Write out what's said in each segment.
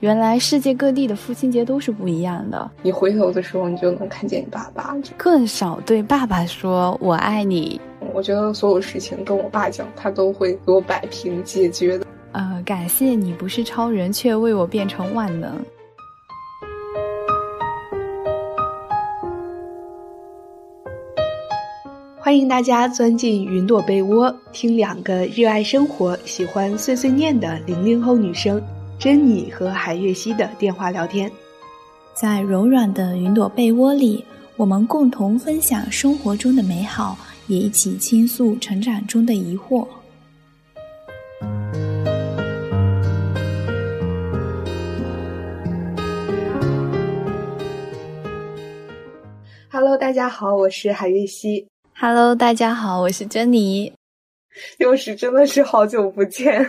原来世界各地的父亲节都是不一样的。你回头的时候，你就能看见你爸爸。更少对爸爸说“我爱你”。我觉得所有事情跟我爸讲，他都会给我摆平解决的。呃，感谢你不是超人，却为我变成万能。欢迎大家钻进云朵被窝，听两个热爱生活、喜欢碎碎念的零零后女生。珍妮和海月熙的电话聊天，在柔软的云朵被窝里，我们共同分享生活中的美好，也一起倾诉成长中的疑惑。Hello，大家好，我是海月熙。Hello，大家好，我是珍妮。又是真的是好久不见。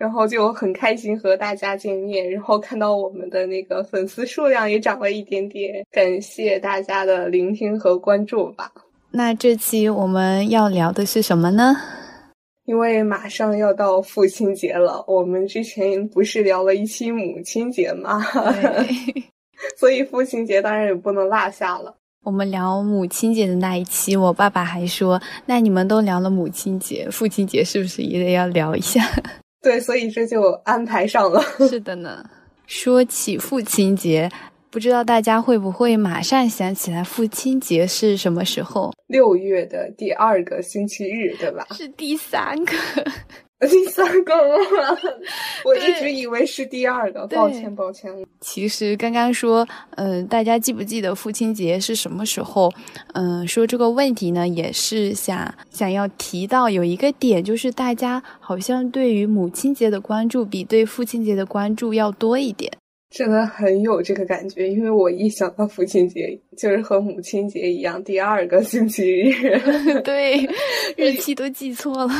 然后就很开心和大家见面，然后看到我们的那个粉丝数量也涨了一点点，感谢大家的聆听和关注吧。那这期我们要聊的是什么呢？因为马上要到父亲节了，我们之前不是聊了一期母亲节吗？所以父亲节当然也不能落下了。我们聊母亲节的那一期，我爸爸还说：“那你们都聊了母亲节，父亲节是不是也得要聊一下？”对，所以这就安排上了。是的呢。说起父亲节，不知道大家会不会马上想起来父亲节是什么时候？六月的第二个星期日，对吧？是第三个。第三个吗？我一直以为是第二个，抱歉抱歉。其实刚刚说，嗯，大家记不记得父亲节是什么时候？嗯，说这个问题呢，也是想想要提到有一个点，就是大家好像对于母亲节的关注比对父亲节的关注要多一点。真的很有这个感觉，因为我一想到父亲节，就是和母亲节一样，第二个星期日。对，日期都记错了。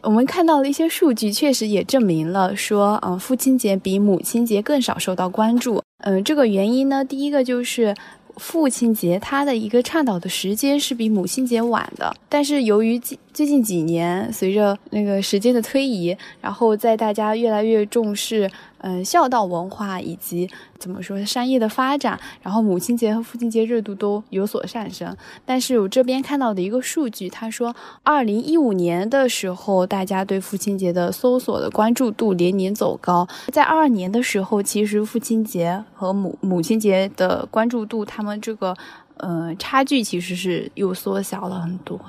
我们看到了一些数据，确实也证明了说，嗯，父亲节比母亲节更少受到关注。嗯，这个原因呢，第一个就是父亲节它的一个倡导的时间是比母亲节晚的，但是由于最近几年随着那个时间的推移，然后在大家越来越重视。嗯，孝道文化以及怎么说商业的发展，然后母亲节和父亲节热度都有所上升。但是我这边看到的一个数据，他说，二零一五年的时候，大家对父亲节的搜索的关注度连年走高，在二二年的时候，其实父亲节和母母亲节的关注度，他们这个呃差距其实是又缩小了很多。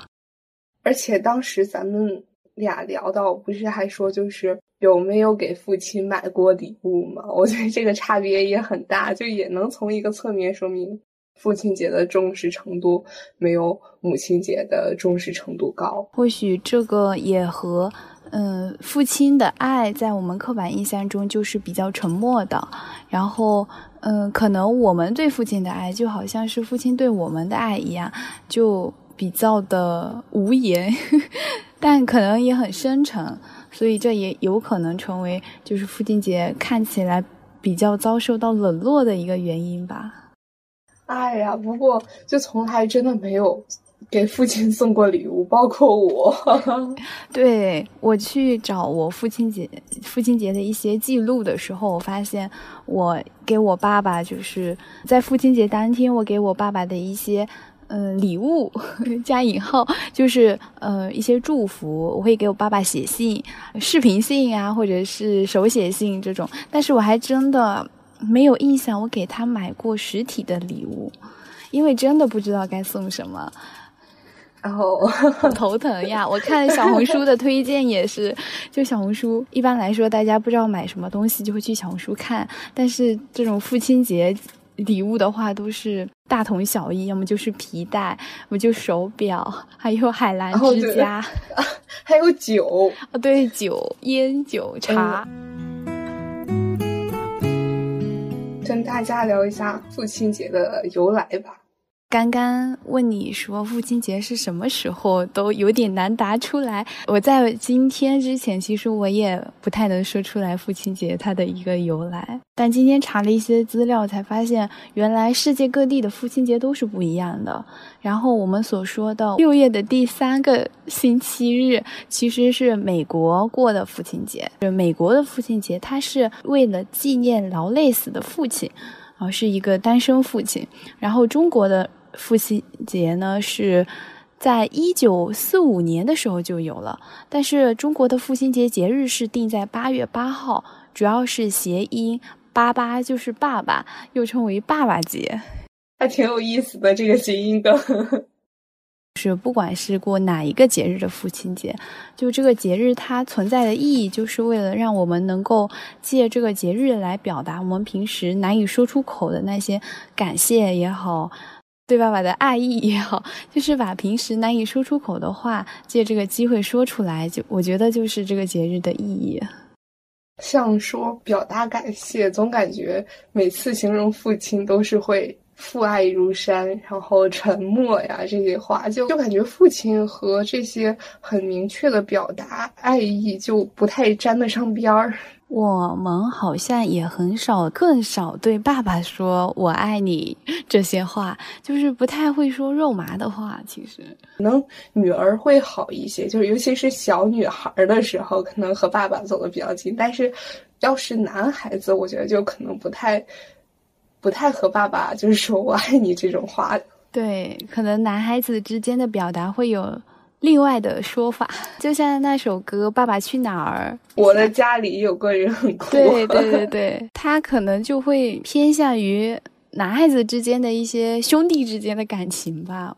而且当时咱们俩聊到，不是还说就是。有没有给父亲买过礼物吗？我觉得这个差别也很大，就也能从一个侧面说明父亲节的重视程度没有母亲节的重视程度高。或许这个也和嗯父亲的爱在我们刻板印象中就是比较沉默的，然后嗯可能我们对父亲的爱就好像是父亲对我们的爱一样，就比较的无言，但可能也很深沉。所以这也有可能成为就是父亲节看起来比较遭受到冷落的一个原因吧。哎呀，不过就从来真的没有给父亲送过礼物，包括我。对我去找我父亲节父亲节的一些记录的时候，我发现我给我爸爸就是在父亲节当天，我给我爸爸的一些。嗯，礼物加引号就是呃一些祝福，我会给我爸爸写信，视频信啊，或者是手写信这种。但是我还真的没有印象，我给他买过实体的礼物，因为真的不知道该送什么，然 后头疼呀。我看小红书的推荐也是，就小红书一般来说，大家不知道买什么东西就会去小红书看，但是这种父亲节。礼物的话都是大同小异，要么就是皮带，要么就手表，还有海蓝之家，还有酒啊，对，酒、烟酒、茶。跟大家聊一下父亲节的由来吧。刚刚问你说父亲节是什么时候，都有点难答出来。我在今天之前，其实我也不太能说出来父亲节它的一个由来。但今天查了一些资料，才发现原来世界各地的父亲节都是不一样的。然后我们所说的六月的第三个星期日，其实是美国过的父亲节。就美国的父亲节，它是为了纪念劳累死的父亲，啊，是一个单身父亲。然后中国的。父亲节呢是在一九四五年的时候就有了，但是中国的父亲节节日是定在八月八号，主要是谐音“八八”就是爸爸，又称为爸爸节，还挺有意思的这个谐音梗。是不管是过哪一个节日的父亲节，就这个节日它存在的意义，就是为了让我们能够借这个节日来表达我们平时难以说出口的那些感谢也好。对爸爸的爱意也好，就是把平时难以说出口的话，借这个机会说出来，就我觉得就是这个节日的意义。像说表达感谢，总感觉每次形容父亲都是会父爱如山，然后沉默呀这些话，就就感觉父亲和这些很明确的表达爱意就不太沾得上边儿。我们好像也很少，更少对爸爸说“我爱你” 这些话，就是不太会说肉麻的话。其实，可能女儿会好一些，就是尤其是小女孩的时候，可能和爸爸走的比较近。但是，要是男孩子，我觉得就可能不太，不太和爸爸就是说我爱你这种话。对，可能男孩子之间的表达会有。另外的说法，就像那首歌《爸爸去哪儿》，我的家里有个人很酷。对对对对，他可能就会偏向于男孩子之间的一些兄弟之间的感情吧，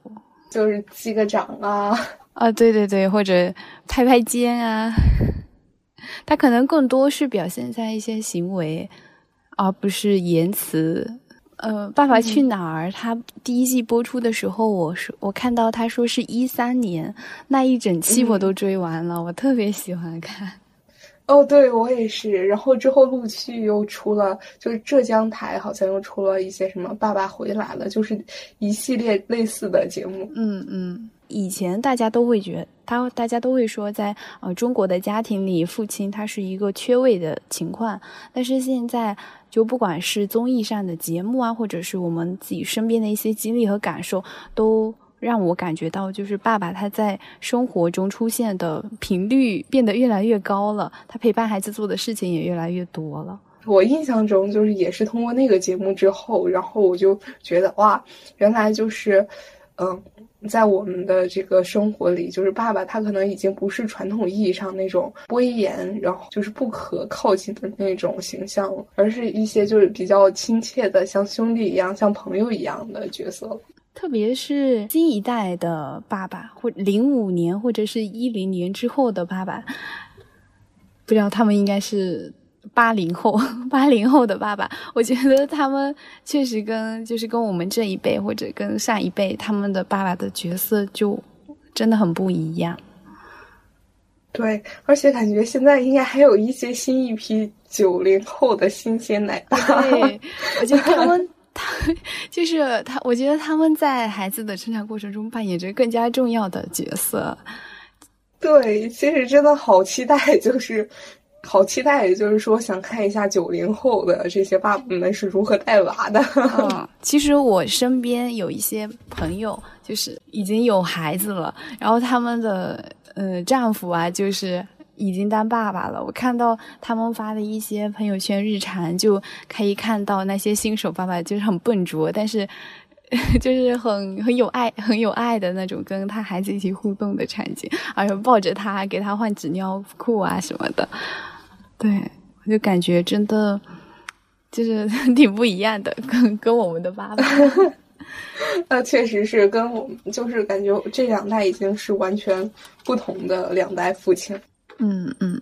就是击个掌啊。啊，对对对，或者拍拍肩啊，他可能更多是表现在一些行为，而不是言辞。呃，《爸爸去哪儿》他第一季播出的时候，我说我看到他说是一三年，那一整期我都追完了，我特别喜欢看。哦，对我也是。然后之后陆续又出了，就是浙江台好像又出了一些什么《爸爸回来了》，就是一系列类似的节目。嗯嗯，以前大家都会觉得他，大家都会说，在呃中国的家庭里，父亲他是一个缺位的情况，但是现在。就不管是综艺上的节目啊，或者是我们自己身边的一些经历和感受，都让我感觉到，就是爸爸他在生活中出现的频率变得越来越高了，他陪伴孩子做的事情也越来越多了。我印象中，就是也是通过那个节目之后，然后我就觉得哇，原来就是，嗯。在我们的这个生活里，就是爸爸他可能已经不是传统意义上那种威严，然后就是不可靠近的那种形象了，而是一些就是比较亲切的，像兄弟一样、像朋友一样的角色。特别是新一代的爸爸，或零五年或者是一零年之后的爸爸，不知道他们应该是。八零后，八零后的爸爸，我觉得他们确实跟就是跟我们这一辈或者跟上一辈他们的爸爸的角色就真的很不一样。对，而且感觉现在应该还有一些新一批九零后的新鲜奶爸。对，我觉得他们他就是他，我觉得他们在孩子的成长过程中扮演着更加重要的角色。对，其实真的好期待，就是。好期待，也就是说，想看一下九零后的这些爸爸们是如何带娃的。嗯，其实我身边有一些朋友，就是已经有孩子了，然后他们的呃丈夫啊，就是已经当爸爸了。我看到他们发的一些朋友圈日常，就可以看到那些新手爸爸就是很笨拙，但是 就是很很有爱、很有爱的那种，跟他孩子一起互动的场景，而且抱着他给他换纸尿裤啊什么的。对，我就感觉真的就是 挺不一样的，跟跟我们的爸爸。那确实是跟我们，就是感觉这两代已经是完全不同的两代父亲。嗯嗯。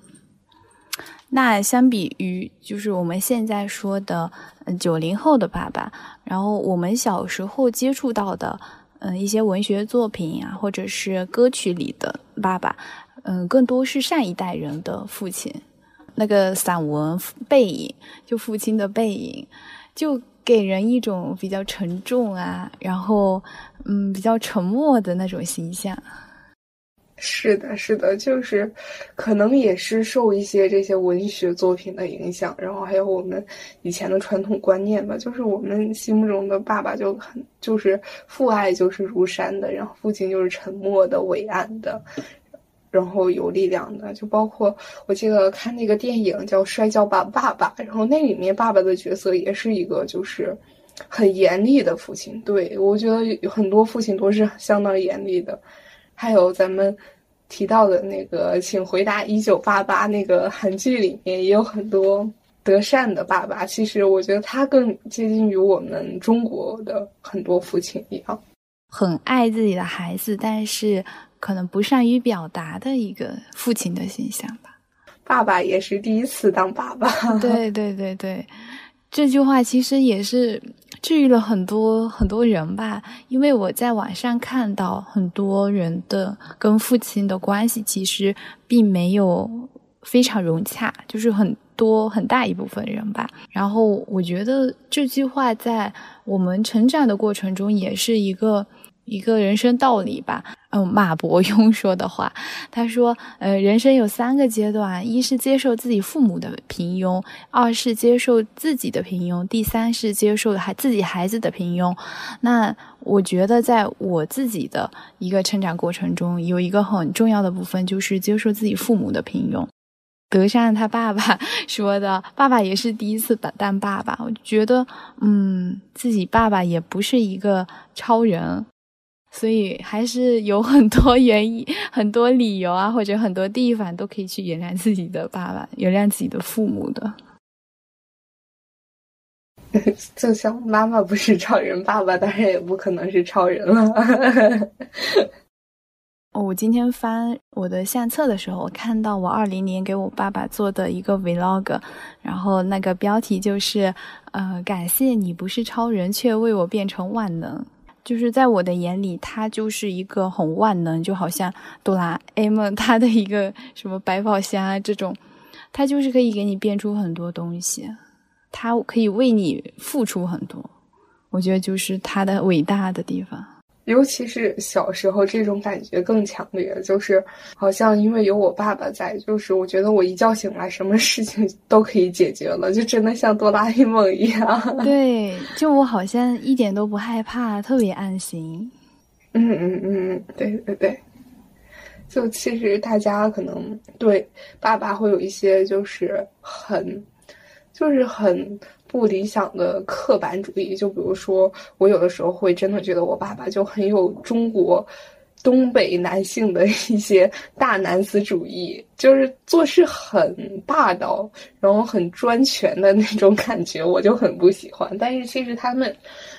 那相比于就是我们现在说的九零后的爸爸，然后我们小时候接触到的嗯一些文学作品啊，或者是歌曲里的爸爸，嗯，更多是上一代人的父亲。那个散文背影，就父亲的背影，就给人一种比较沉重啊，然后嗯比较沉默的那种形象。是的，是的，就是可能也是受一些这些文学作品的影响，然后还有我们以前的传统观念吧，就是我们心目中的爸爸就很就是父爱就是如山的，然后父亲就是沉默的、伟岸的。然后有力量的，就包括我记得看那个电影叫《摔跤吧，爸爸》，然后那里面爸爸的角色也是一个就是很严厉的父亲。对我觉得有很多父亲都是相当严厉的。还有咱们提到的那个《请回答一九八八》那个韩剧里面也有很多德善的爸爸。其实我觉得他更接近于我们中国的很多父亲一样，很爱自己的孩子，但是。可能不善于表达的一个父亲的形象吧。爸爸也是第一次当爸爸。对对对对，这句话其实也是治愈了很多很多人吧。因为我在网上看到很多人的跟父亲的关系其实并没有非常融洽，就是很多很大一部分人吧。然后我觉得这句话在我们成长的过程中也是一个。一个人生道理吧，嗯，马伯庸 说的话，他说，呃，人生有三个阶段，一是接受自己父母的平庸，二是接受自己的平庸，第三是接受孩自己孩子的平庸。那我觉得，在我自己的一个成长过程中，有一个很重要的部分就是接受自己父母的平庸。德善他爸爸 说的，爸爸也是第一次当爸爸，我觉得，嗯，自己爸爸也不是一个超人。所以还是有很多原因、很多理由啊，或者很多地方都可以去原谅自己的爸爸、原谅自己的父母的。就像妈妈不是超人，爸爸当然也不可能是超人了。哦，我今天翻我的相册的时候，我看到我二零年给我爸爸做的一个 vlog，然后那个标题就是“呃，感谢你不是超人，却为我变成万能”。就是在我的眼里，他就是一个很万能，就好像哆啦 A 梦他的一个什么百宝箱啊这种，他就是可以给你变出很多东西，他可以为你付出很多，我觉得就是他的伟大的地方。尤其是小时候，这种感觉更强烈，就是好像因为有我爸爸在，就是我觉得我一觉醒来，什么事情都可以解决了，就真的像哆啦 A 梦一样。对，就我好像一点都不害怕，特别安心。嗯嗯嗯嗯，对对对。就其实大家可能对爸爸会有一些就是很，就是很。不理想的刻板主义，就比如说，我有的时候会真的觉得我爸爸就很有中国东北男性的一些大男子主义，就是做事很霸道，然后很专权的那种感觉，我就很不喜欢。但是其实他们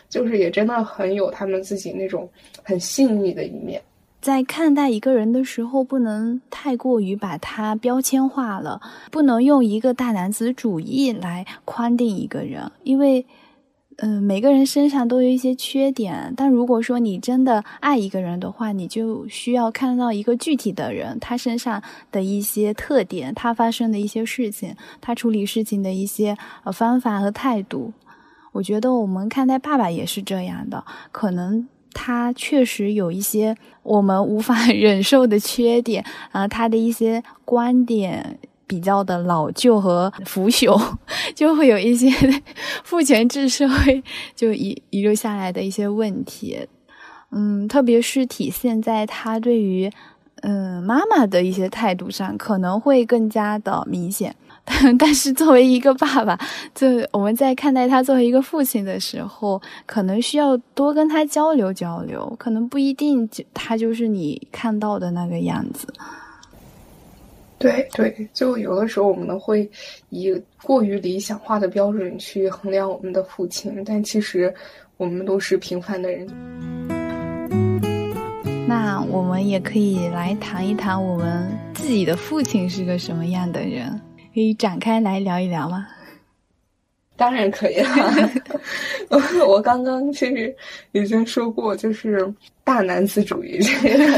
就是也真的很有他们自己那种很细腻的一面。在看待一个人的时候，不能太过于把他标签化了，不能用一个大男子主义来框定一个人，因为，嗯，每个人身上都有一些缺点。但如果说你真的爱一个人的话，你就需要看到一个具体的人，他身上的一些特点，他发生的一些事情，他处理事情的一些呃方法和态度。我觉得我们看待爸爸也是这样的，可能。他确实有一些我们无法 忍受的缺点啊，他的一些观点比较的老旧和腐朽，就会有一些 父权制社会就遗遗留下来的一些问题，嗯，特别是体现在他对于嗯妈妈的一些态度上，可能会更加的明显。但是作为一个爸爸，就我们在看待他作为一个父亲的时候，可能需要多跟他交流交流，可能不一定就他就是你看到的那个样子。对对，就有的时候我们会以过于理想化的标准去衡量我们的父亲，但其实我们都是平凡的人。那我们也可以来谈一谈我们自己的父亲是个什么样的人。可以展开来聊一聊吗？当然可以了。我刚刚其实已经说过，就是大男子主义。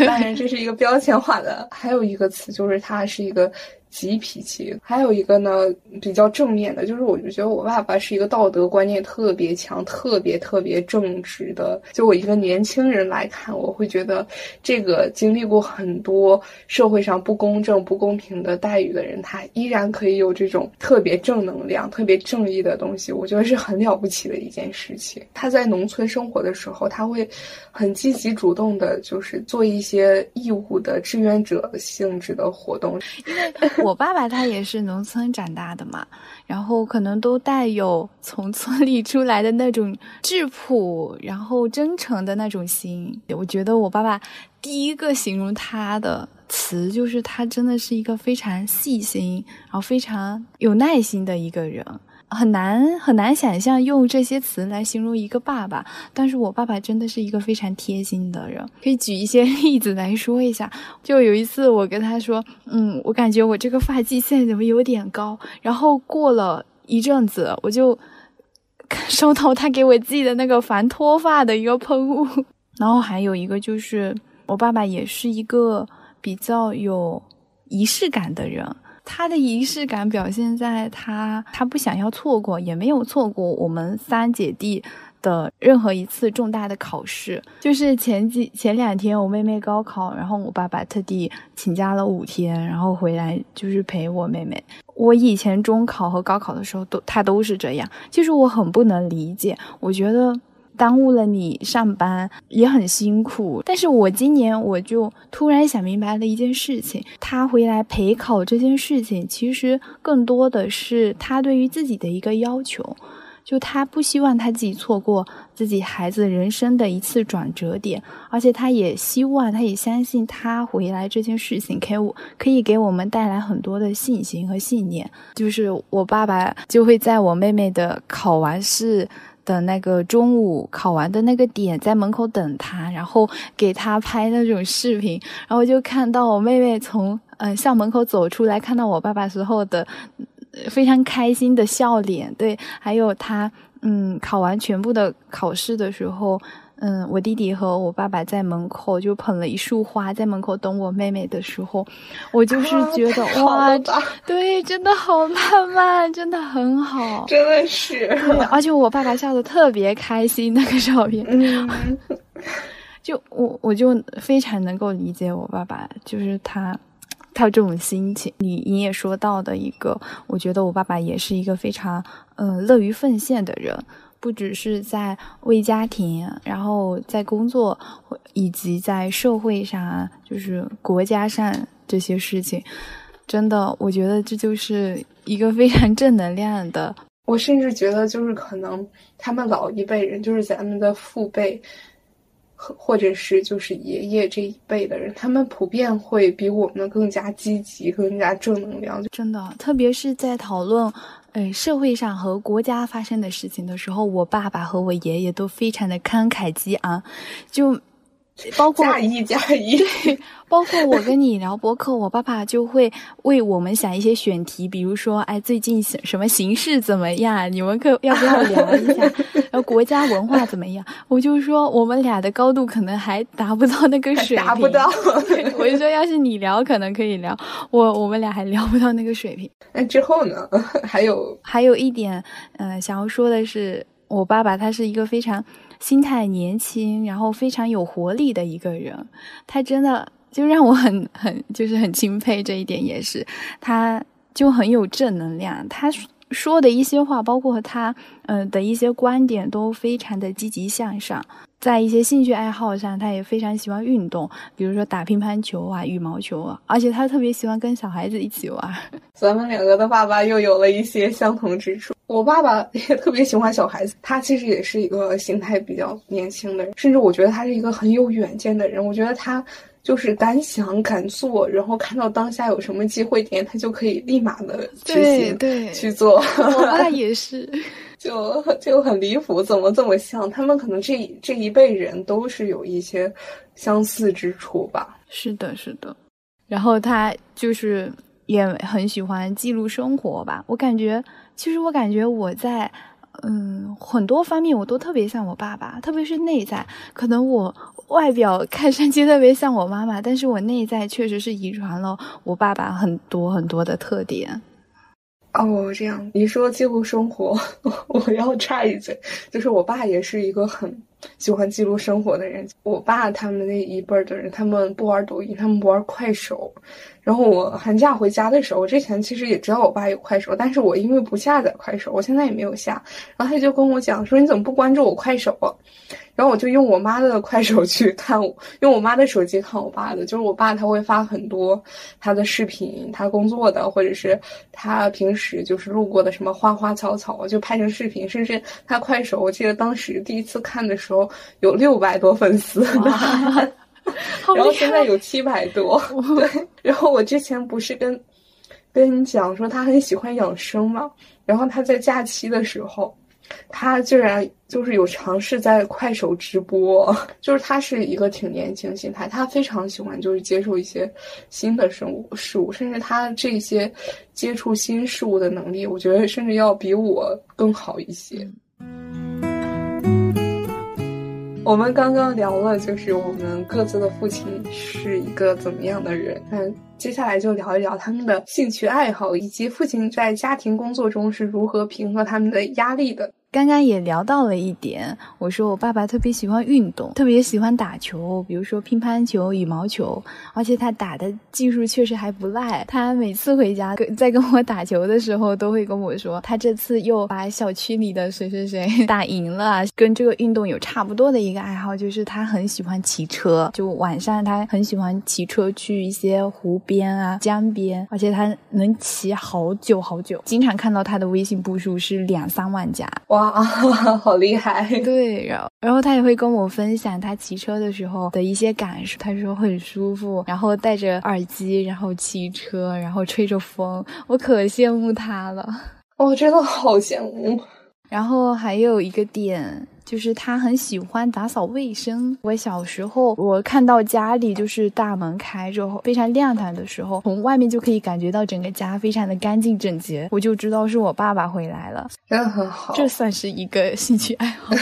当然，这是一个标签化的。还有一个词，就是它是一个急脾气。还有一个呢，比较正面的，就是我就觉得我爸爸是一个道德观念特别强、特别特别正直的。就我一个年轻人来看，我会觉得这个经历过很多社会上不公正、不公平的待遇的人，他依然可以有这种特别正能量、特别正义的东西，我觉得是很了不起的一件事情。他在农村生活的时候，他会很积极主动的，就是做一些义务的志愿者性质的活动。因为我爸爸他也是农村长大的嘛，然后可能都带有从村里出来的那种质朴，然后真诚的那种心。我觉得我爸爸第一个形容他的词就是他真的是一个非常细心，然后非常有耐心的一个人。很难很难想象用这些词来形容一个爸爸，但是我爸爸真的是一个非常贴心的人。可以举一些例子来说一下，就有一次我跟他说，嗯，我感觉我这个发际线怎么有点高，然后过了一阵子，我就收到他给我寄的那个防脱发的一个喷雾。然后还有一个就是，我爸爸也是一个比较有仪式感的人。他的仪式感表现在他，他不想要错过，也没有错过我们三姐弟的任何一次重大的考试。就是前几前两天我妹妹高考，然后我爸爸特地请假了五天，然后回来就是陪我妹妹。我以前中考和高考的时候都他都是这样，就是我很不能理解，我觉得。耽误了你上班也很辛苦，但是我今年我就突然想明白了一件事情，他回来陪考这件事情，其实更多的是他对于自己的一个要求，就他不希望他自己错过自己孩子人生的一次转折点，而且他也希望，他也相信他回来这件事情，可以可以给我们带来很多的信心和信念，就是我爸爸就会在我妹妹的考完试。的那个中午考完的那个点，在门口等他，然后给他拍那种视频，然后就看到我妹妹从嗯校门口走出来，看到我爸爸时候的非常开心的笑脸，对，还有他嗯考完全部的考试的时候。嗯，我弟弟和我爸爸在门口就捧了一束花，在门口等我妹妹的时候，我就是觉得哇，对，真的好浪漫，真的很好，真的是。对，而且我爸爸笑得特别开心，那个照片，嗯就我我就非常能够理解我爸爸，就是他他这种心情。你你也说到的一个，我觉得我爸爸也是一个非常嗯乐于奉献的人。不只是在为家庭，然后在工作，以及在社会上，就是国家上这些事情，真的，我觉得这就是一个非常正能量的。我甚至觉得，就是可能他们老一辈人，就是咱们的父辈，或者是就是爷爷这一辈的人，他们普遍会比我们更加积极，更加正能量。真的，特别是在讨论。哎，社会上和国家发生的事情的时候，我爸爸和我爷爷都非常的慷慨激昂，就。包括加一加一，对，包括我跟你聊博客，我爸爸就会为我们想一些选题，比如说，哎，最近什么形势怎么样？你们可要不要聊一下？然后国家文化怎么样？我就说我们俩的高度可能还达不到那个水平，达不到。我就说，要是你聊，可能可以聊，我我们俩还聊不到那个水平。那之后呢？还有还有一点，嗯，想要说的是，我爸爸他是一个非常。心态年轻，然后非常有活力的一个人，他真的就让我很很就是很钦佩这一点，也是他就很有正能量，他说的一些话，包括他嗯的一些观点，都非常的积极向上。在一些兴趣爱好上，他也非常喜欢运动，比如说打乒乓球啊、羽毛球啊，而且他特别喜欢跟小孩子一起玩。咱们两个的爸爸又有了一些相同之处。我爸爸也特别喜欢小孩子，他其实也是一个心态比较年轻的人，甚至我觉得他是一个很有远见的人。我觉得他就是敢想敢做，然后看到当下有什么机会点，他就可以立马的执行对去做。我爸也是。就就很离谱，怎么这么像？他们可能这这一辈人都是有一些相似之处吧。是的，是的。然后他就是也很喜欢记录生活吧。我感觉，其实我感觉我在嗯，很多方面我都特别像我爸爸，特别是内在。可能我外表看上去特别像我妈妈，但是我内在确实是遗传了我爸爸很多很多的特点。哦，这样你说记录生活，我要插一嘴，就是我爸也是一个很喜欢记录生活的人。我爸他们那一辈儿的人，他们不玩抖音，他们不玩快手。然后我寒假回家的时候，我之前其实也知道我爸有快手，但是我因为不下载快手，我现在也没有下。然后他就跟我讲说：“你怎么不关注我快手？”然后我就用我妈的快手去看，用我妈的手机看我爸的。就是我爸他会发很多他的视频，他工作的，或者是他平时就是路过的什么花花草草，就拍成视频。甚至他快手，我记得当时第一次看的时候有六百多粉丝。然后现在有七百多，对。然后我之前不是跟跟你讲说他很喜欢养生嘛，然后他在假期的时候，他居然就是有尝试在快手直播，就是他是一个挺年轻心态，他非常喜欢就是接受一些新的生物事物，甚至他这些接触新事物的能力，我觉得甚至要比我更好一些。我们刚刚聊了，就是我们各自的父亲是一个怎么样的人。那，接下来就聊一聊他们的兴趣爱好，以及父亲在家庭工作中是如何平和他们的压力的。刚刚也聊到了一点，我说我爸爸特别喜欢运动，特别喜欢打球，比如说乒乓球、羽毛球，而且他打的技术确实还不赖。他每次回家跟在跟我打球的时候，都会跟我说，他这次又把小区里的谁谁谁打赢了。跟这个运动有差不多的一个爱好，就是他很喜欢骑车，就晚上他很喜欢骑车去一些湖边啊、江边，而且他能骑好久好久，经常看到他的微信步数是两三万加。哇，好厉害！对，然后然后他也会跟我分享他骑车的时候的一些感受。他说很舒服，然后戴着耳机，然后骑车，然后吹着风，我可羡慕他了。我真的好羡慕。然后还有一个点。就是他很喜欢打扫卫生。我小时候，我看到家里就是大门开着，非常亮堂的时候，从外面就可以感觉到整个家非常的干净整洁，我就知道是我爸爸回来了。真的很好，这算是一个兴趣爱好，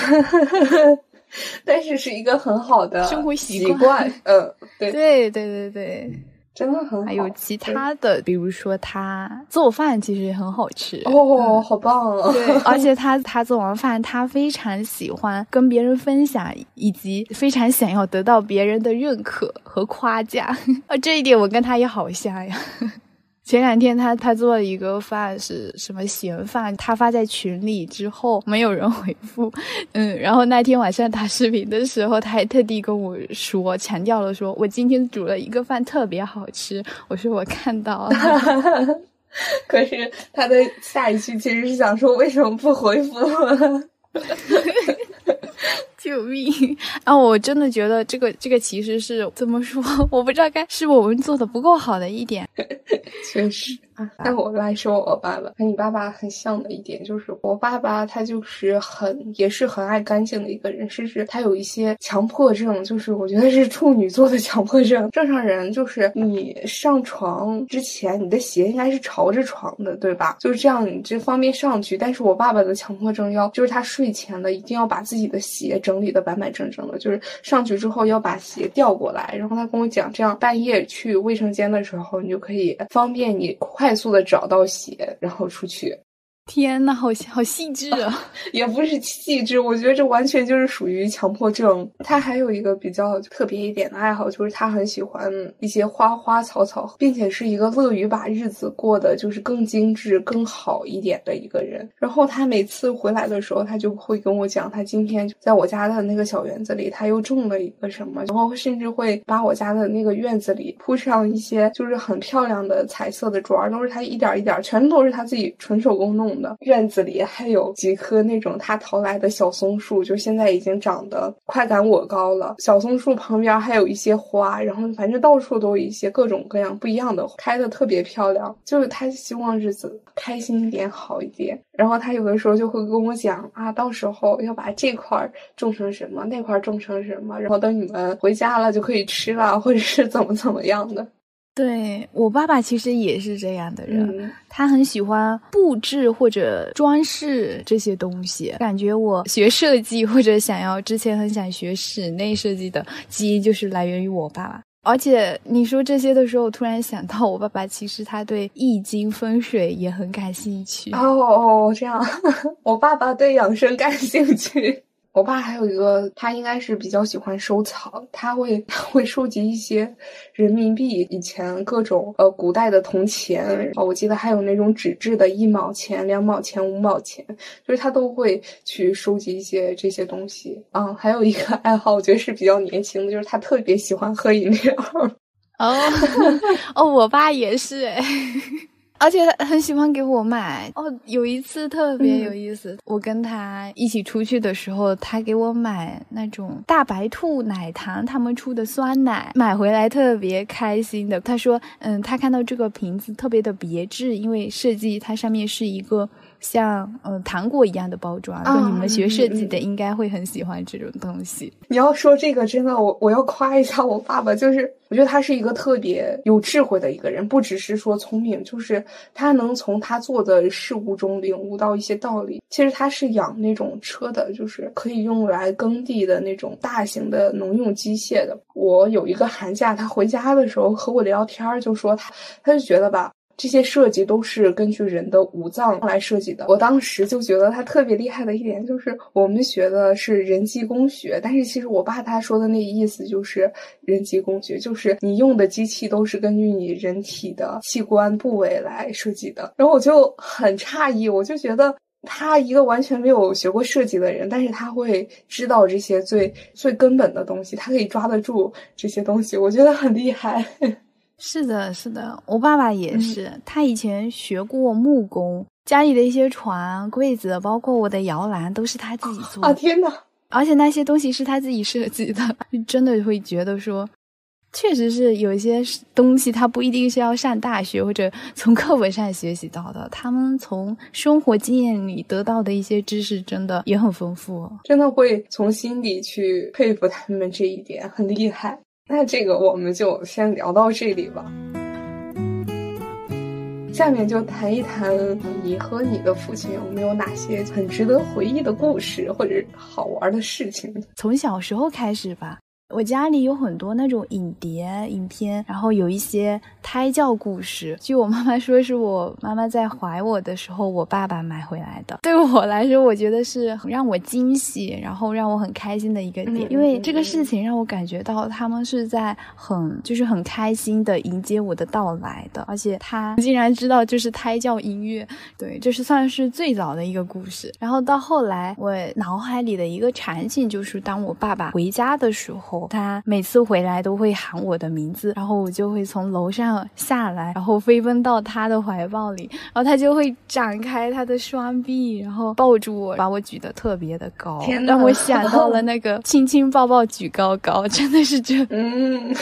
但是是一个很好的生活习惯。嗯，对对对对对。真的很好，还有其他的，比如说他做饭其实也很好吃哦，好棒啊！对，而且他他做完饭，他非常喜欢跟别人分享，以及非常想要得到别人的认可和夸奖 啊，这一点我跟他也好像呀。前两天他他做了一个饭是什么咸饭，他发在群里之后没有人回复，嗯，然后那天晚上打视频的时候，他还特地跟我说，强调了说我今天煮了一个饭特别好吃，我说我看到了，可是他的下一句其实是想说为什么不回复。救命！啊，我真的觉得这个这个其实是怎么说？我不知道该是我们做的不够好的一点。确实啊，那我来说我爸爸和你爸爸很像的一点就是，我爸爸他就是很也是很爱干净的一个人，甚至他有一些强迫症，就是我觉得是处女座的强迫症。正常人就是你上床之前，你的鞋应该是朝着床的，对吧？就是这样，你就方便上去。但是我爸爸的强迫症要就是他睡前的一定要把自己的鞋整。整理的板板正正的，就是上去之后要把鞋调过来，然后他跟我讲，这样半夜去卫生间的时候，你就可以方便你快速的找到鞋，然后出去。天呐，好好细致啊！也不是细致，我觉得这完全就是属于强迫症。他还有一个比较特别一点的爱好，就是他很喜欢一些花花草草，并且是一个乐于把日子过得就是更精致、更好一点的一个人。然后他每次回来的时候，他就会跟我讲，他今天在我家的那个小园子里，他又种了一个什么，然后甚至会把我家的那个院子里铺上一些就是很漂亮的彩色的砖，都是他一点一点，全都是他自己纯手工弄。院子里还有几棵那种他淘来的小松树，就现在已经长得快赶我高了。小松树旁边还有一些花，然后反正到处都有一些各种各样不一样的，开的特别漂亮。就是他希望日子开心一点，好一点。然后他有的时候就会跟我讲啊，到时候要把这块种成什么，那块种成什么，然后等你们回家了就可以吃了，或者是怎么怎么样的。对我爸爸其实也是这样的人，他很喜欢布置或者装饰这些东西。感觉我学设计或者想要之前很想学室内设计的基因就是来源于我爸爸。而且你说这些的时候，我突然想到我爸爸其实他对易经风水也很感兴趣。哦哦，这样，我爸爸对养生感兴趣。我爸还有一个，他应该是比较喜欢收藏，他会他 会收集一些人民币，以前各种呃古代的铜钱，哦，我记得还有那种纸质的一毛钱、两毛钱、五毛钱，就是他都会去收集一些这些东西。嗯，还有一个爱好，我觉得是比较年轻的，就是他特别喜欢喝饮料。哦 哦，我爸也是哎。而且他很喜欢给我买哦。有一次特别有意思，我跟他一起出去的时候，他给我买那种大白兔奶糖他们出的酸奶，买回来特别开心的。他说，嗯，他看到这个瓶子特别的别致，因为设计它上面是一个。像嗯糖果一样的包装，就你们学设计的应该会很喜欢这种东西。你要说这个，真的，我我要夸一下我爸爸，就是我觉得他是一个特别有智慧的一个人，不只是说聪明，就是他能从他做的事物中领悟到一些道理。其实他是养那种车的，就是可以用来耕地的那种大型的农用机械的。我有一个寒假，他回家的时候和我聊天，就说他他就觉得吧。这些设计都是根据人的五脏来设计的。我当时就觉得他特别厉害的一点就是，我们学的是人机工学，但是其实我爸他说的那意思就是人机工学，就是你用的机器都是根据你人体的器官部位来设计的。然后我就很诧异，我就觉得他一个完全没有学过设计的人，但是他会知道这些最最根本的东西，他可以抓得住这些东西，我觉得很厉害。是的，是的，我爸爸也是，他以前学过木工，家里的一些床、柜子，包括我的摇篮，都是他自己做。啊天哪！而且那些东西是他自己设计的，真的会觉得说，确实是有一些东西，他不一定是要上大学或者从课本上学习到的，他们从生活经验里得到的一些知识，真的也很丰富，真的会从心底去佩服他们这一点，很厉害。那这个我们就先聊到这里吧。下面就谈一谈你和你的父亲有没有哪些很值得回忆的故事或者好玩的事情？从小时候开始吧。我家里有很多那种影碟、影片，然后有一些胎教故事。据我妈妈说，是我妈妈在怀我的时候，我爸爸买回来的。对我来说，我觉得是让我惊喜，然后让我很开心的一个点。因为这个事情让我感觉到他们是在很就是很开心的迎接我的到来的。而且他竟然知道就是胎教音乐，对，这是算是最早的一个故事。然后到后来，我脑海里的一个场景就是当我爸爸回家的时候。他每次回来都会喊我的名字，然后我就会从楼上下来，然后飞奔到他的怀抱里，然后他就会展开他的双臂，然后抱住我，把我举得特别的高，天让我想到了那个亲亲抱抱举高高，真的是这，嗯，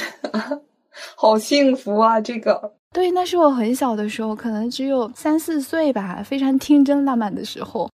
好幸福啊！这个，对，那是我很小的时候，可能只有三四岁吧，非常天真烂漫的时候。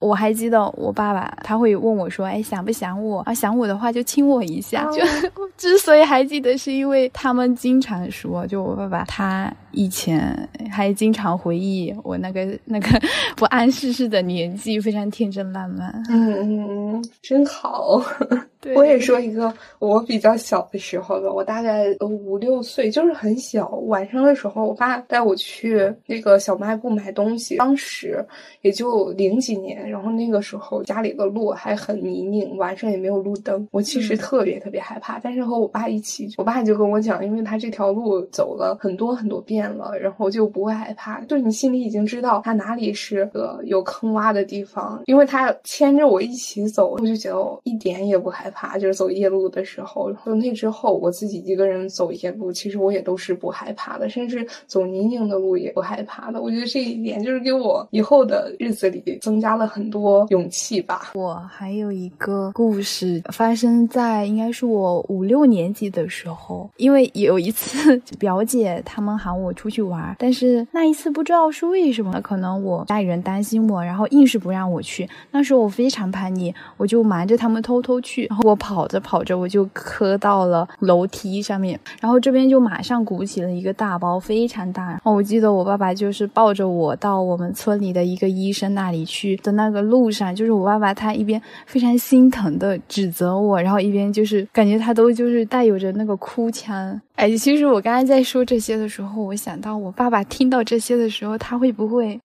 我还记得我爸爸，他会问我说：“哎，想不想我啊？想我的话就亲我一下。”就 之所以还记得，是因为他们经常说，就我爸爸他。以前还经常回忆我那个那个不谙世事的年纪，非常天真烂漫。嗯，真好。我也说一个我比较小的时候吧，我大概五六岁，就是很小。晚上的时候，我爸带我去那个小卖部买东西，当时也就零几年，然后那个时候家里的路还很泥泞，晚上也没有路灯，我其实特别特别害怕。但是和我爸一起，我爸就跟我讲，因为他这条路走了很多很多遍。了，然后就不会害怕，就你心里已经知道他哪里是个有坑洼的地方，因为他牵着我一起走，我就觉得我一点也不害怕。就是走夜路的时候，就那之后，我自己一个人走夜路，其实我也都是不害怕的，甚至走泥泞的路也不害怕的。我觉得这一点就是给我以后的日子里增加了很多勇气吧。我还有一个故事发生在应该是我五六年级的时候，因为有一次 表姐他们喊我。出去玩。但是那一次不知道是为什么，可能我家里人担心我，然后硬是不让我去。那时候我非常叛逆，我就瞒着他们偷偷去。然后我跑着跑着，我就磕到了楼梯上面，然后这边就马上鼓起了一个大包，非常大。然后我记得我爸爸就是抱着我到我们村里的一个医生那里去的那个路上，就是我爸爸他一边非常心疼的指责我，然后一边就是感觉他都就是带有着那个哭腔。哎，其实我刚才在说这些的时候，我想到我爸爸听到这些的时候，他会不会？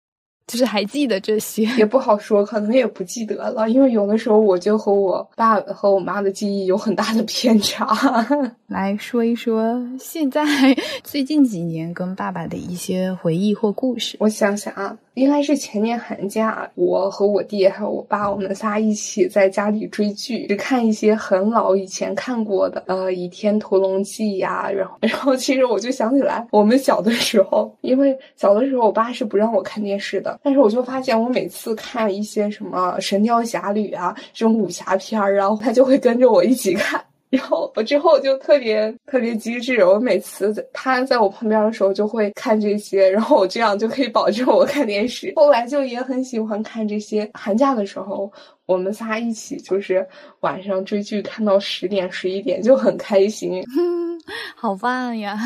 就是还记得这些，也不好说，可能也不记得了，因为有的时候我就和我爸和我妈的记忆有很大的偏差。来说一说现在 最近几年跟爸爸的一些回忆或故事。我想想啊。应该是前年寒假，我和我弟还有我爸，我们仨一起在家里追剧，就看一些很老以前看过的，呃，《倚天屠龙记》呀。然后，然后其实我就想起来，我们小的时候，因为小的时候我爸是不让我看电视的，但是我就发现我每次看一些什么《神雕侠侣》啊这种武侠片儿，然后他就会跟着我一起看。然后我之后就特别特别机智，我每次他在我旁边的时候就会看这些，然后我这样就可以保证我看电视。后来就也很喜欢看这些。寒假的时候，我们仨一起就是晚上追剧，看到十点十一点就很开心，好棒呀！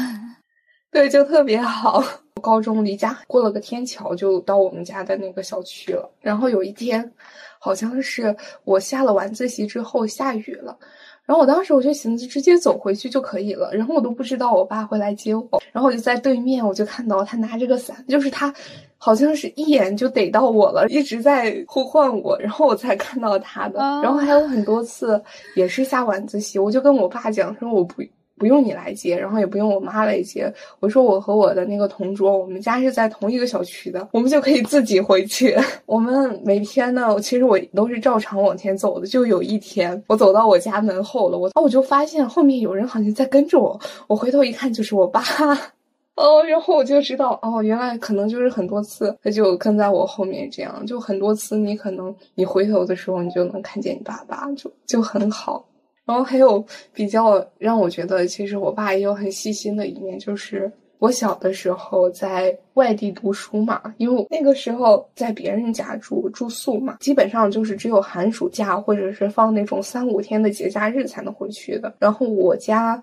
对，就特别好。高中离家过了个天桥，就到我们家的那个小区了。然后有一天，好像是我下了晚自习之后下雨了。然后我当时我就寻思直接走回去就可以了，然后我都不知道我爸会来接我，然后我就在对面，我就看到他拿着个伞，就是他，好像是一眼就逮到我了，一直在呼唤我，然后我才看到他的。然后还有很多次也是下晚自习，我就跟我爸讲说我不。不用你来接，然后也不用我妈来接。我说我和我的那个同桌，我们家是在同一个小区的，我们就可以自己回去。我们每天呢，其实我都是照常往前走的。就有一天，我走到我家门后了，我哦，我就发现后面有人好像在跟着我。我回头一看，就是我爸。哦，然后我就知道，哦，原来可能就是很多次他就跟在我后面，这样就很多次。你可能你回头的时候，你就能看见你爸爸，就就很好。然后还有比较让我觉得，其实我爸也有很细心的一面，就是我小的时候在外地读书嘛，因为那个时候在别人家住住宿嘛，基本上就是只有寒暑假或者是放那种三五天的节假日才能回去的。然后我家。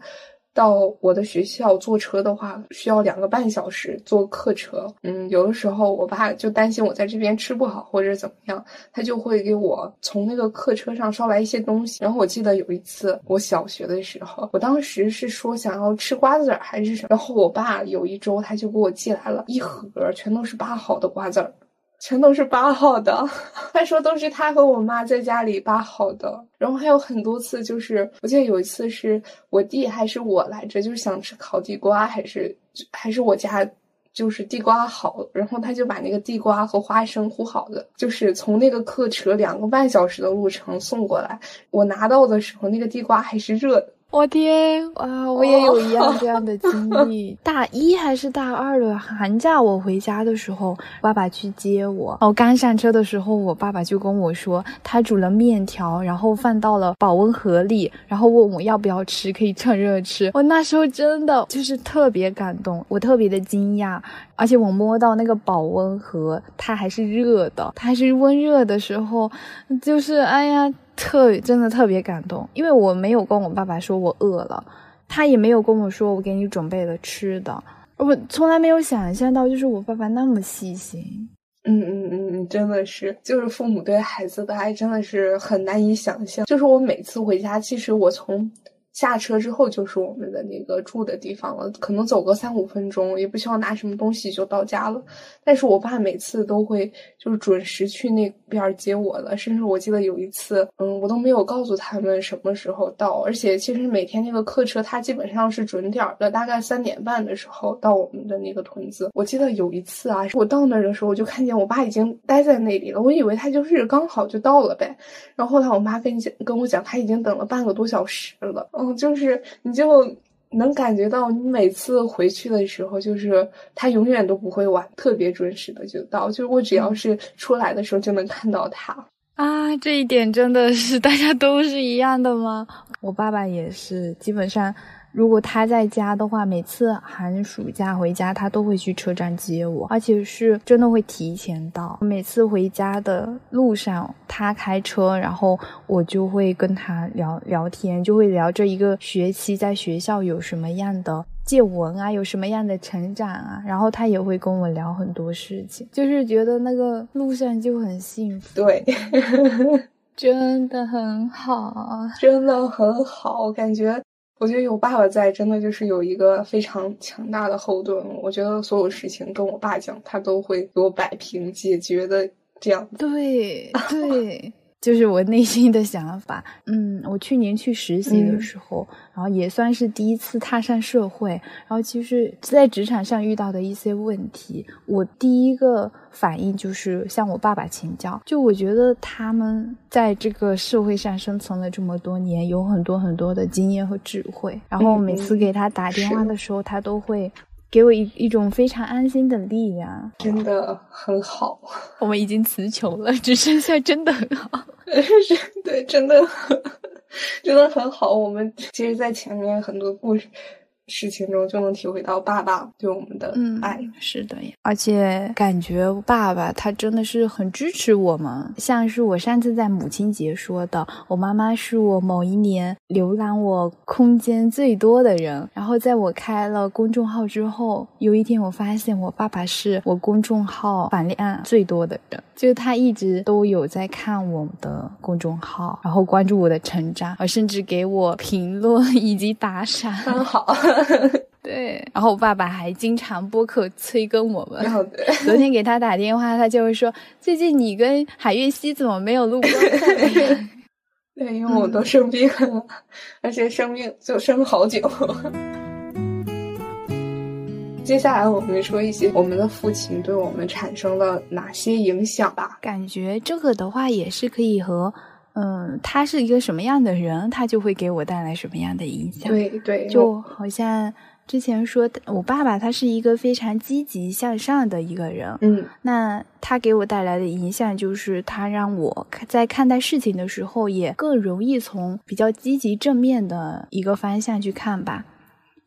到我的学校坐车的话，需要两个半小时坐客车。嗯，有的时候我爸就担心我在这边吃不好或者怎么样，他就会给我从那个客车上捎来一些东西。然后我记得有一次我小学的时候，我当时是说想要吃瓜子儿还是什么，然后我爸有一周他就给我寄来了一盒，全都是扒好的瓜子儿。全都是扒好的，他说都是他和我妈在家里扒好的。然后还有很多次，就是我记得有一次是我弟还是我来着，就是想吃烤地瓜，还是还是我家就是地瓜好，然后他就把那个地瓜和花生烀好的，就是从那个客车两个半小时的路程送过来。我拿到的时候，那个地瓜还是热的。我天啊！我也有一样这样的经历。大一还是大二的寒假，我回家的时候，爸爸去接我。我刚上车的时候，我爸爸就跟我说，他煮了面条，然后放到了保温盒里，然后问我要不要吃，可以趁热吃。我那时候真的就是特别感动，我特别的惊讶，而且我摸到那个保温盒，它还是热的，它还是温热的时候，就是哎呀。特真的特别感动，因为我没有跟我爸爸说我饿了，他也没有跟我说我给你准备了吃的，我从来没有想象到，就是我爸爸那么细心。嗯嗯嗯嗯，真的是，就是父母对孩子的爱真的是很难以想象。就是我每次回家，其实我从。下车之后就是我们的那个住的地方了，可能走个三五分钟，也不需要拿什么东西就到家了。但是我爸每次都会就是准时去那边接我的，甚至我记得有一次，嗯，我都没有告诉他们什么时候到。而且其实每天那个客车它基本上是准点的，大概三点半的时候到我们的那个屯子。我记得有一次啊，我到那儿的时候，我就看见我爸已经待在那里了，我以为他就是刚好就到了呗。然后后来我妈跟你讲跟我讲，他已经等了半个多小时了。嗯，就是你就能感觉到，你每次回去的时候，就是他永远都不会晚，特别准时的就到。就是我只要是出来的时候，就能看到他啊。这一点真的是大家都是一样的吗？我爸爸也是，基本上如果他在家的话，每次寒暑假回家，他都会去车站接我，而且是真的会提前到。每次回家的路上，他开车，然后我就会跟他聊聊天，就会聊这一个学期在学校有什么样的见闻啊，有什么样的成长啊，然后他也会跟我聊很多事情，就是觉得那个路上就很幸福。对。真的很好，真的很好。我感觉，我觉得有爸爸在，真的就是有一个非常强大的后盾。我觉得所有事情跟我爸讲，他都会给我摆平解决的这样。对 对。就是我内心的想法，嗯，我去年去实习的时候，然后也算是第一次踏上社会，然后其实，在职场上遇到的一些问题，我第一个反应就是向我爸爸请教。就我觉得他们在这个社会上生存了这么多年，有很多很多的经验和智慧，然后每次给他打电话的时候，他都会。给我一一种非常安心的力量，真的很好。我们已经词穷了，只剩下真的很好。对，真的，真的很好。我们其实，在前面很多故事。事情中就能体会到爸爸对我们的爱，是的呀。而且感觉爸爸他真的是很支持我们，像是我上次在母亲节说的，我妈妈是我某一年浏览我空间最多的人。然后在我开了公众号之后，有一天我发现我爸爸是我公众号反量最多的人，就是他一直都有在看我的公众号，然后关注我的成长，而甚至给我评论以及打赏，很好。对，然后我爸爸还经常播客催更我们。昨天给他打电话，他就会说：“最近你跟海月熙怎么没有录播？” 对，因为我都生病了，而且生病就生了好久。接下来我们说一些我们的父亲对我们产生了哪些影响吧。感觉这个的话也是可以和。嗯，他是一个什么样的人，他就会给我带来什么样的影响。对对，就好像之前说，我爸爸他是一个非常积极向上的一个人。嗯，那他给我带来的影响就是，他让我在看待事情的时候，也更容易从比较积极正面的一个方向去看吧。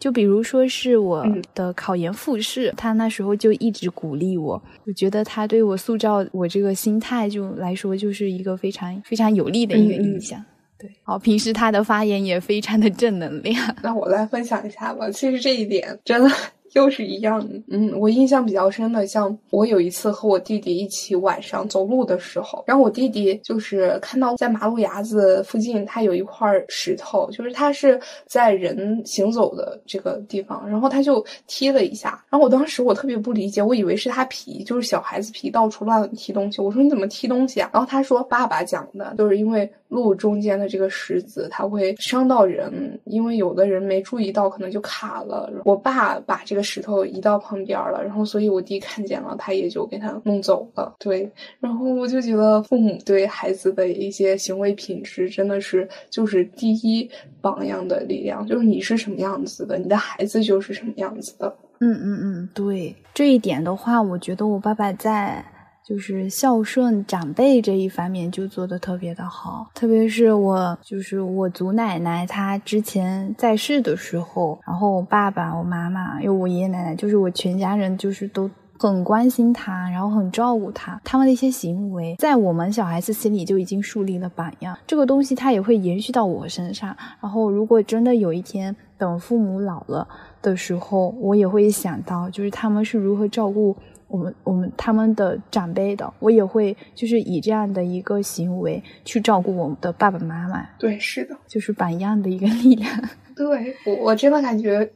就比如说是我的考研复试，他那时候就一直鼓励我，我觉得他对我塑造我这个心态就来说，就是一个非常非常有利的一个印象。对，好，平时他的发言也非常的正能量。那我来分享一下吧，其实这一点真的。又是一样的，嗯，我印象比较深的，像我有一次和我弟弟一起晚上走路的时候，然后我弟弟就是看到在马路牙子附近，他有一块石头，就是他是在人行走的这个地方，然后他就踢了一下，然后我当时我特别不理解，我以为是他皮，就是小孩子皮到处乱踢东西，我说你怎么踢东西啊？然后他说爸爸讲的，就是因为路中间的这个石子，它会伤到人，因为有的人没注意到，可能就卡了。我爸把这个。石头移到旁边了，然后所以我弟看见了，他也就给他弄走了。对，然后我就觉得父母对孩子的一些行为品质真的是就是第一榜样的力量，就是你是什么样子的，你的孩子就是什么样子的。嗯嗯嗯，对这一点的话，我觉得我爸爸在。就是孝顺长辈这一方面就做的特别的好，特别是我就是我祖奶奶，她之前在世的时候，然后我爸爸、我妈妈，还有我爷爷奶奶，就是我全家人，就是都很关心她，然后很照顾她。他们的一些行为，在我们小孩子心里就已经树立了榜样。这个东西它也会延续到我身上。然后如果真的有一天等父母老了的时候，我也会想到，就是他们是如何照顾。我们我们他们的长辈的，我也会就是以这样的一个行为去照顾我们的爸爸妈妈。对，是的，就是榜样的一个力量。对我我真的感觉，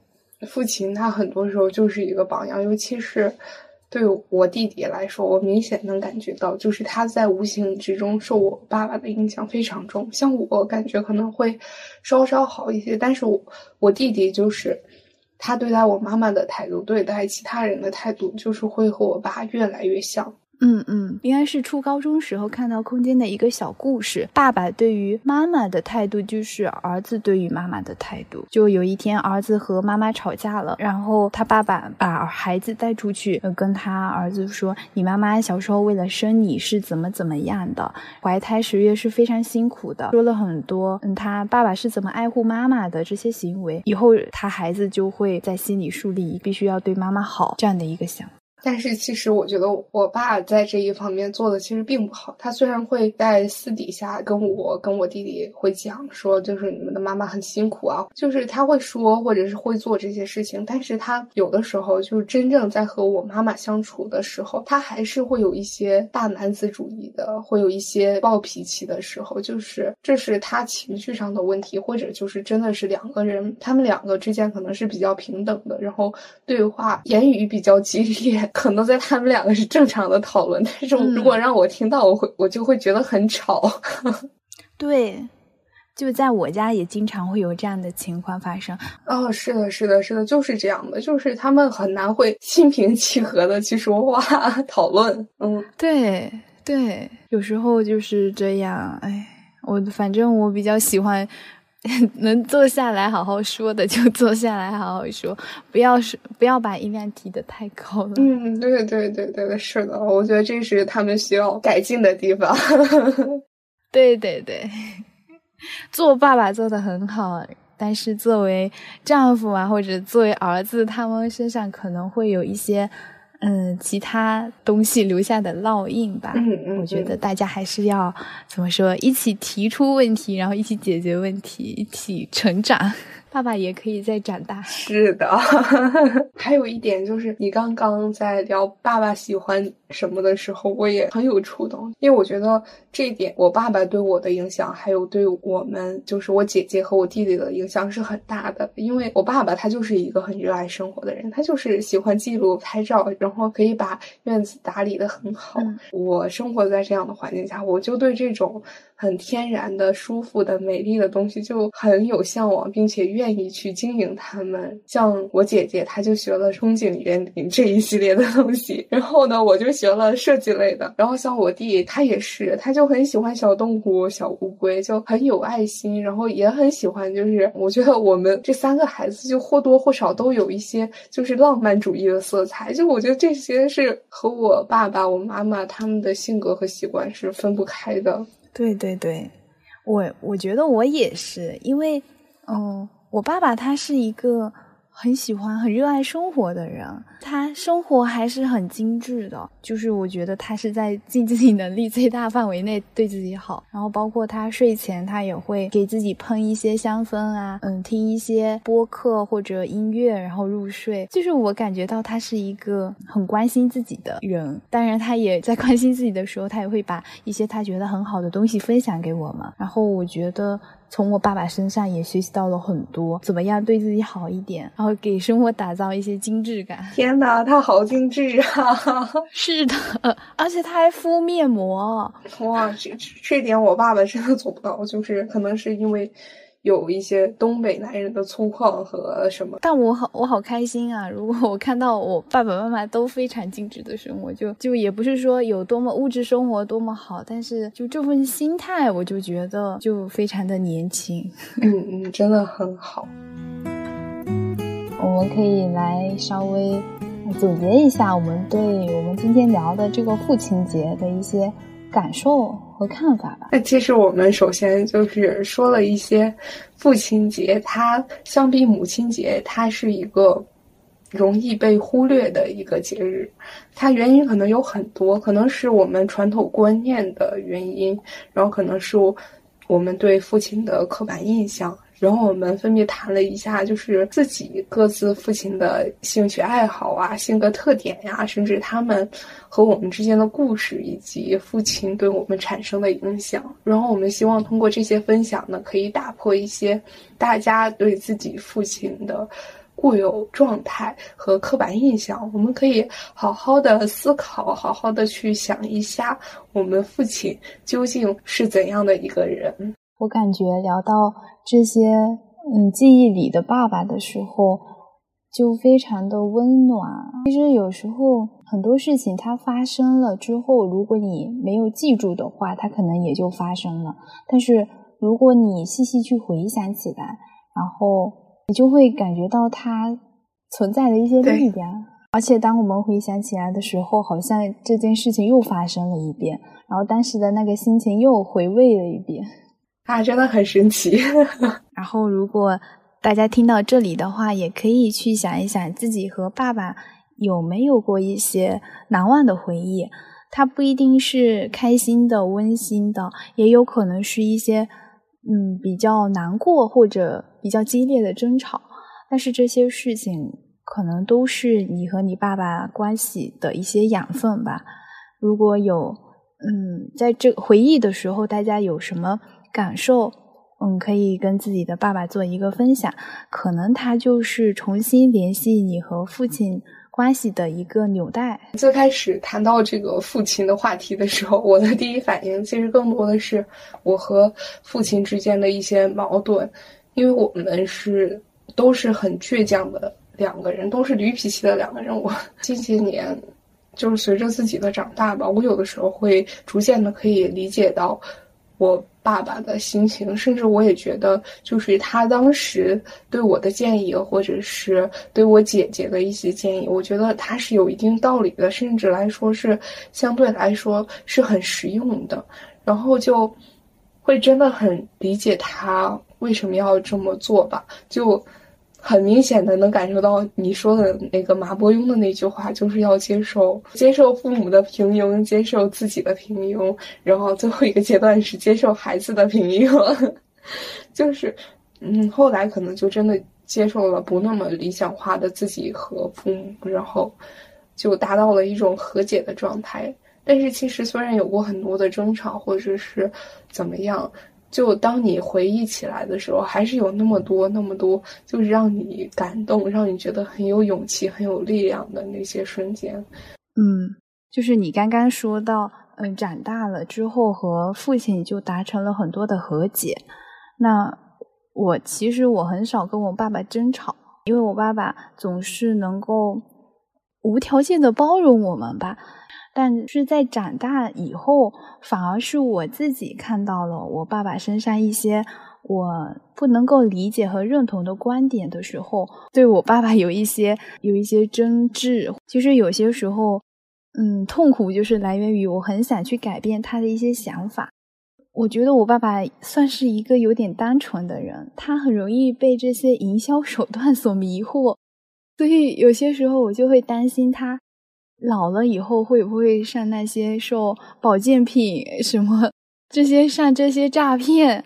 父亲他很多时候就是一个榜样，尤其是对我弟弟来说，我明显能感觉到，就是他在无形之中受我爸爸的影响非常重。像我感觉可能会稍稍好一些，但是我我弟弟就是。他对待我妈妈的态度，对待其他人的态度，就是会和我爸越来越像。嗯嗯，应该是初高中时候看到空间的一个小故事。爸爸对于妈妈的态度就是儿子对于妈妈的态度。就有一天，儿子和妈妈吵架了，然后他爸爸把孩子带出去，跟他儿子说：“你妈妈小时候为了生你是怎么怎么样的，怀胎十月是非常辛苦的。”说了很多，嗯，他爸爸是怎么爱护妈妈的这些行为，以后他孩子就会在心里树立必须要对妈妈好这样的一个想。但是其实我觉得我爸在这一方面做的其实并不好。他虽然会在私底下跟我跟我弟弟会讲说，就是你们的妈妈很辛苦啊，就是他会说或者是会做这些事情。但是他有的时候就是真正在和我妈妈相处的时候，他还是会有一些大男子主义的，会有一些暴脾气的时候。就是这是他情绪上的问题，或者就是真的是两个人他们两个之间可能是比较平等的，然后对话言语比较激烈。可能在他们两个是正常的讨论，但是如果让我听到，我会我就会觉得很吵。对，就在我家也经常会有这样的情况发生。哦，是的，是的，是的，就是这样的，就是他们很难会心平气和的去说话 讨论。嗯，对对，有时候就是这样。哎，我反正我比较喜欢。能坐下来好好说的就坐下来好好说，不要是不要把音量提得太高了。嗯，对对对对对，是的，我觉得这是他们需要改进的地方。对 对对，做爸爸做的很好，但是作为丈夫啊或者作为儿子，他们身上可能会有一些。嗯，其他东西留下的烙印吧。嗯嗯，我觉得大家还是要怎么说，一起提出问题，然后一起解决问题，一起成长。爸爸也可以再长大。是的，还有一点就是，你刚刚在聊爸爸喜欢什么的时候，我也很有触动，因为我觉得这一点，我爸爸对我的影响，还有对我们，就是我姐姐和我弟弟的影响是很大的。因为我爸爸他就是一个很热爱生活的人，他就是喜欢记录、拍照，然后可以把院子打理的很好。我生活在这样的环境下，我就对这种。很天然的、舒服的、美丽的东西就很有向往，并且愿意去经营他们。像我姐姐，她就学了风景园林这一系列的东西，然后呢，我就学了设计类的。然后像我弟，他也是，他就很喜欢小动物、小乌龟，就很有爱心，然后也很喜欢。就是 我觉得我们这三个孩子就或多或少都有一些就是浪漫主义的色彩。就我觉得这些是和我爸爸、我妈妈他们的性格和习惯是分不开的。对对对，我我觉得我也是，因为，嗯，我爸爸他是一个。很喜欢、很热爱生活的人，他生活还是很精致的。就是我觉得他是在尽自己能力最大范围内对自己好。然后包括他睡前，他也会给自己喷一些香氛啊，嗯，听一些播客或者音乐，然后入睡。就是我感觉到他是一个很关心自己的人。当然，他也在关心自己的时候，他也会把一些他觉得很好的东西分享给我们。然后我觉得。从我爸爸身上也学习到了很多，怎么样对自己好一点，然后给生活打造一些精致感。天哪，他好精致啊！是的，而且他还敷面膜。哇，这这点我爸爸真的做不到，就是可能是因为。有一些东北男人的粗犷和什么，但我好我好开心啊！如果我看到我爸爸妈妈都非常精致的生活，就就也不是说有多么物质生活多么好，但是就这份心态，我就觉得就非常的年轻。嗯嗯，真的很好。我们可以来稍微总结一下我们对我们今天聊的这个父亲节的一些感受。和看法吧。那其实我们首先就是说了一些父亲节，它相比母亲节，它是一个容易被忽略的一个节日。它原因可能有很多，可能是我们传统观念的原因，然后可能是我们对父亲的刻板印象。然后我们分别谈了一下，就是自己各自父亲的兴趣爱好啊、性格特点呀，甚至他们和我们之间的故事，以及父亲对我们产生的影响。然后我们希望通过这些分享呢，可以打破一些大家对自己父亲的固有状态和刻板印象。我们可以好好的思考，好好的去想一下，我们父亲究竟是怎样的一个人。我感觉聊到这些，嗯，记忆里的爸爸的时候，就非常的温暖。其实有时候很多事情它发生了之后，如果你没有记住的话，它可能也就发生了。但是如果你细细去回想起来，然后你就会感觉到它存在的一些力量。而且当我们回想起来的时候，好像这件事情又发生了一遍，然后当时的那个心情又回味了一遍。啊，真的很神奇。然后如果。大家听到这里的话，也可以去想一想自己和爸爸有没有过一些难忘的回忆。它不一定是开心的、温馨的，也有可能是一些嗯比较难过或者比较激烈的争吵。但是这些事情可能都是你和你爸爸关系的一些养分吧。如果有嗯在这回忆的时候，大家有什么感受？嗯，可以跟自己的爸爸做一个分享，可能他就是重新联系你和父亲关系的一个纽带。最开始谈到这个父亲的话题的时候，我的第一反应其实更多的是我和父亲之间的一些矛盾，因为我们是都是很倔强的两个人，都是驴脾气的两个人。我 近些年就是随着自己的长大吧，我有的时候会逐渐的可以理解到我。爸爸的心情，甚至我也觉得，就是他当时对我的建议，或者是对我姐姐的一些建议，我觉得他是有一定道理的，甚至来说是相对来说是很实用的。然后就会真的很理解他为什么要这么做吧，就。很明显的能感受到你说的那个马伯庸的那句话，就是要接受接受父母的平庸，接受自己的平庸，然后最后一个阶段是接受孩子的平庸，就是嗯，后来可能就真的接受了不那么理想化的自己和父母，然后就达到了一种和解的状态。但是其实虽然有过很多的争吵，或者是怎么样。就当你回忆起来的时候，还是有那么多、那么多，就是让你感动、让你觉得很有勇气、很有力量的那些瞬间。嗯，就是你刚刚说到，嗯，长大了之后和父亲就达成了很多的和解。那我其实我很少跟我爸爸争吵，因为我爸爸总是能够无条件的包容我们吧。但是在长大以后，反而是我自己看到了我爸爸身上一些我不能够理解和认同的观点的时候，对我爸爸有一些有一些争执。其实有些时候，嗯，痛苦就是来源于我很想去改变他的一些想法。我觉得我爸爸算是一个有点单纯的人，他很容易被这些营销手段所迷惑，所以有些时候我就会担心他。老了以后会不会上那些售保健品什么这些上这些诈骗？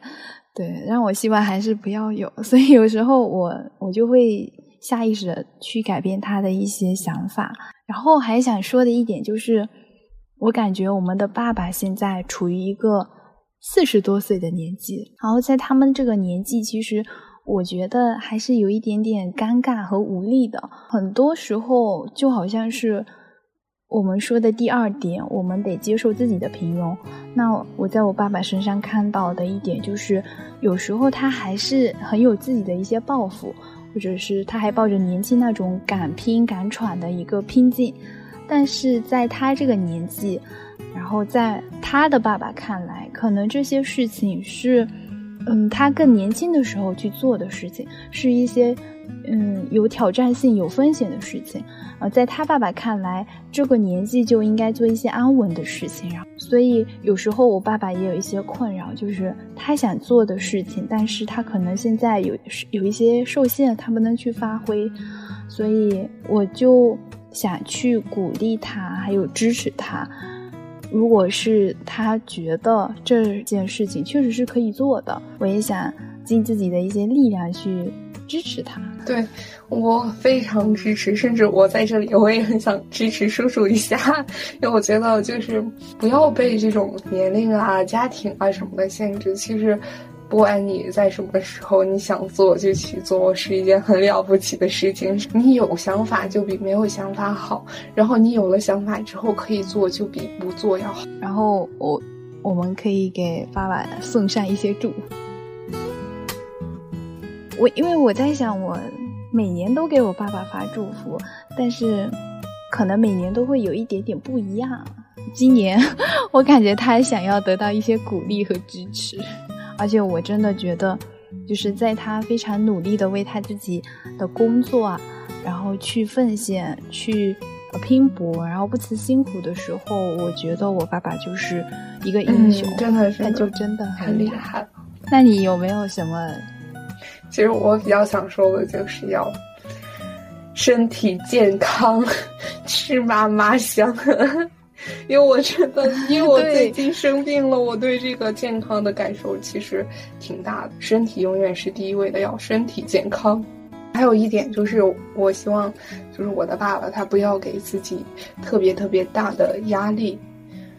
对，让我希望还是不要有。所以有时候我我就会下意识的去改变他的一些想法。然后还想说的一点就是，我感觉我们的爸爸现在处于一个四十多岁的年纪，然后在他们这个年纪，其实。我觉得还是有一点点尴尬和无力的，很多时候就好像是。我们说的第二点，我们得接受自己的平庸。那我在我爸爸身上看到的一点就是，有时候他还是很有自己的一些抱负，或者是他还抱着年轻那种敢拼敢闯的一个拼劲。但是在他这个年纪，然后在他的爸爸看来，可能这些事情是，嗯，他更年轻的时候去做的事情，是一些。嗯，有挑战性、有风险的事情，呃，在他爸爸看来，这个年纪就应该做一些安稳的事情。然后，所以有时候我爸爸也有一些困扰，就是他想做的事情，但是他可能现在有有一些受限，他不能去发挥。所以我就想去鼓励他，还有支持他。如果是他觉得这件事情确实是可以做的，我也想尽自己的一些力量去。支持他，对我非常支持，甚至我在这里我也很想支持叔叔一下，因为我觉得就是不要被这种年龄啊、家庭啊什么的限制。其实，不管你在什么时候你想做就去做，是一件很了不起的事情。你有想法就比没有想法好，然后你有了想法之后可以做，就比不做要好。然后我我们可以给爸爸送上一些祝福。我因为我在想，我每年都给我爸爸发祝福，但是可能每年都会有一点点不一样。今年 我感觉他想要得到一些鼓励和支持，而且我真的觉得，就是在他非常努力的为他自己的工作啊，然后去奉献、去拼搏，然后不辞辛苦的时候，我觉得我爸爸就是一个英雄，真的是，他就真的很厉害。那你有没有什么？其实我比较想说的就是要身体健康，吃嘛嘛香。因为我觉得，因为我最近生病了，我对这个健康的感受其实挺大的。身体永远是第一位的，要身体健康。还有一点就是，我希望就是我的爸爸他不要给自己特别特别大的压力。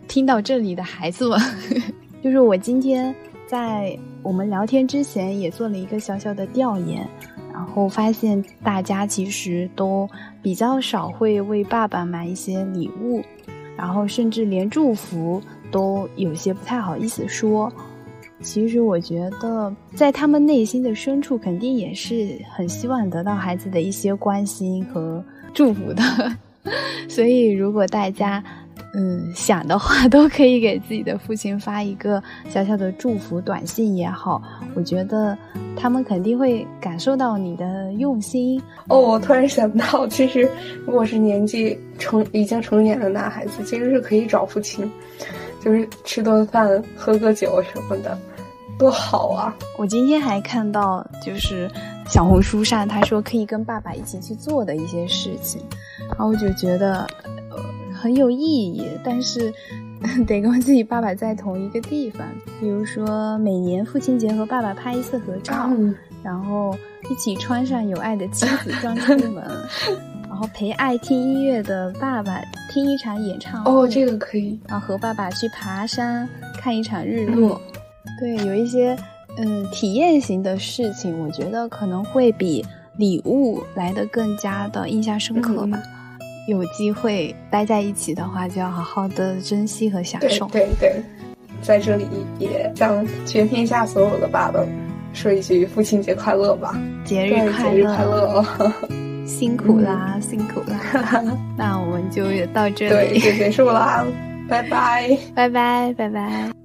听到这里的孩子们，就是我今天在我们聊天之前也做了一个小小的调研，然后发现大家其实都比较少会为爸爸买一些礼物。然后甚至连祝福都有些不太好意思说。其实我觉得，在他们内心的深处，肯定也是很希望得到孩子的一些关心和祝福的。所以，如果大家。嗯，想的话 都可以给自己的父亲发一个小小的祝福短信也好，我觉得他们肯定会感受到你的用心。哦，我突然想到，其实如果是年纪成已经成年的男孩子，其实是可以找父亲，就是吃顿饭、喝个酒什么的，多好啊！我今天还看到，就是小红书上他说可以跟爸爸一起去做的一些事情，然后我就觉得。很有意义，但是 得跟自己爸爸在同一个地方。比如说，每年父亲节和爸爸拍一次合照，然后一起穿上有爱的妻子装出门，然后陪爱听音乐的爸爸听一场演唱会。哦，这个可以。然后和爸爸去爬山，看一场日落。对，有一些嗯体验型的事情，我觉得可能会比礼物来的更加的印象深刻吧。有机会待在一起的话，就要好好的珍惜和享受。对对，在这里也向全天下所有的爸爸说一句父亲节快乐吧！节日快乐！节日快乐！辛苦啦，辛苦啦！那我们就到这里，对，就结束啦，拜拜，拜拜，拜拜。